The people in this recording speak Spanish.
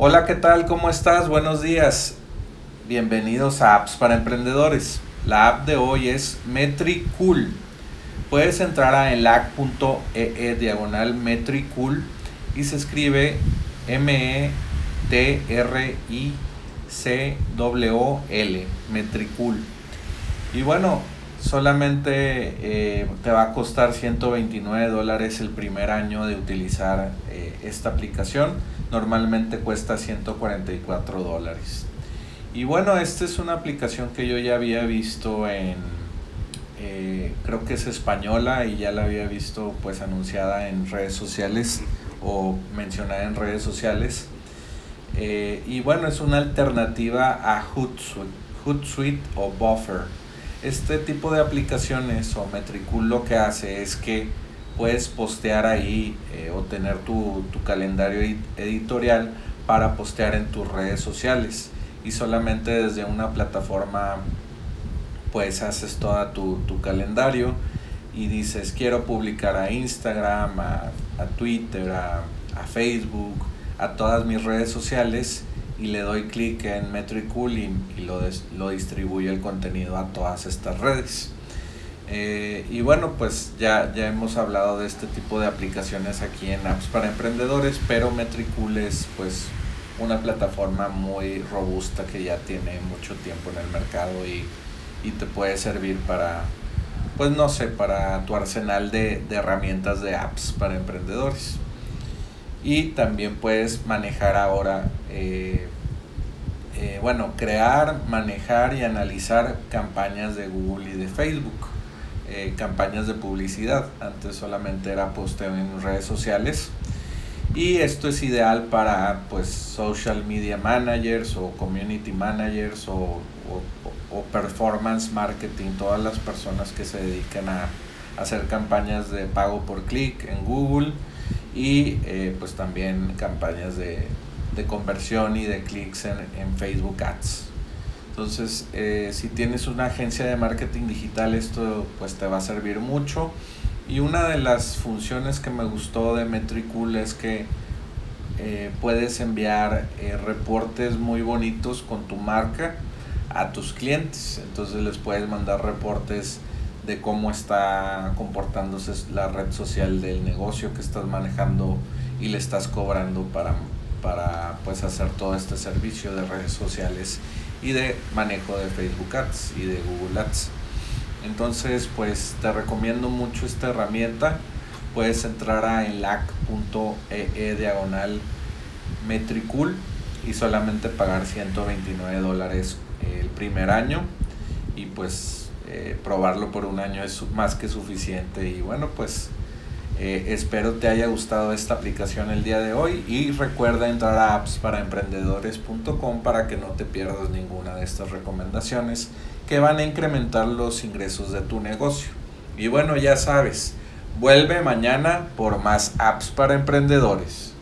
Hola, ¿qué tal? ¿Cómo estás? Buenos días. Bienvenidos a Apps para Emprendedores. La app de hoy es Metricool. Puedes entrar a enlac.ee e diagonal Metricool y se escribe M-E-T-R-I-C-W-L, Metricool. Y bueno, solamente eh, te va a costar 129 dólares el primer año de utilizar eh, esta aplicación. Normalmente cuesta 144 dólares. Y bueno, esta es una aplicación que yo ya había visto en, eh, creo que es española y ya la había visto pues anunciada en redes sociales o mencionada en redes sociales. y bueno, es una alternativa a Hootsuite, Hootsuite o Buffer este tipo de aplicaciones o Metricool lo que hace es que puedes postear ahí eh, o tener tu, calendario editorial para postear en tus redes sociales. Y solamente desde una plataforma pues haces toda tu, calendario y dices quiero publicar a Instagram, a, Twitter, a, a Facebook, a todas mis redes sociales y le doy clic en Metricool y, lo, lo distribuye el contenido a todas estas redes. Eh, y bueno, pues ya, ya hemos hablado de este tipo de aplicaciones aquí en Apps para Emprendedores, pero Metricool es pues una plataforma muy robusta que ya tiene mucho tiempo en el mercado y, y te puede servir para, pues no sé, para tu arsenal de, de herramientas de apps para emprendedores y también puedes manejar ahora, eh, eh, bueno, crear, manejar y analizar campañas de Google y de Facebook, eh, campañas de publicidad. Antes solamente era posteo en redes sociales. Y esto es ideal para pues social media managers o community managers o, o performance marketing, todas las personas que se dedican a hacer campañas de pago por clic en Google y eh, pues también campañas de, conversión y de clics en, Facebook Ads. Entonces, eh, si tienes una agencia de marketing digital, esto pues te va a servir mucho. Y una de las funciones que me gustó de Metricool es que eh, puedes enviar reportes muy bonitos con tu marca a tus clientes. Entonces les puedes mandar reportes de cómo está comportándose la red social del negocio que estás manejando y le estás cobrando para, para pues hacer todo este servicio de redes sociales y de manejo de Facebook Ads y de Google Ads. Entonces, pues te recomiendo mucho esta herramienta. Puedes entrar a enlac.ee e diagonal Metricool y solamente pagar 129 dólares el primer año y pues eh, probarlo por un año es más que suficiente y bueno pues eh, espero te haya gustado esta aplicación el día de hoy y recuerda entrar a appsparaemprendedores.com para que no te pierdas ninguna de estas recomendaciones que van a incrementar los ingresos de tu negocio. Y bueno, ya sabes, vuelve mañana por más apps para emprendedores.